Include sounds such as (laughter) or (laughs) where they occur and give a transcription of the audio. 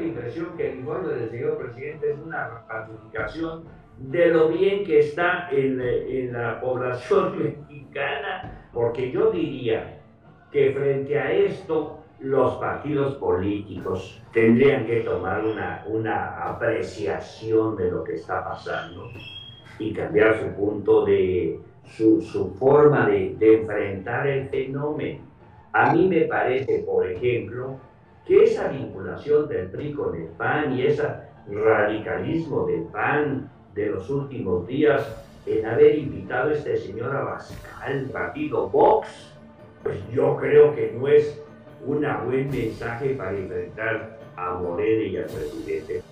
impresión que el informe del señor presidente es una ratificación de lo bien que está en, en la población (laughs) mexicana, porque yo diría que frente a esto los partidos políticos tendrían que tomar una, una apreciación de lo que está pasando y cambiar su punto de, su, su forma de, de, enfrentar el fenómeno. A mí me parece, por ejemplo, que esa vinculación del PRI con el PAN y ese radicalismo del PAN de los últimos días en haber invitado a este señor Abascal, partido Vox, pues yo creo que no es un buen mensaje para enfrentar a Morena y al presidente.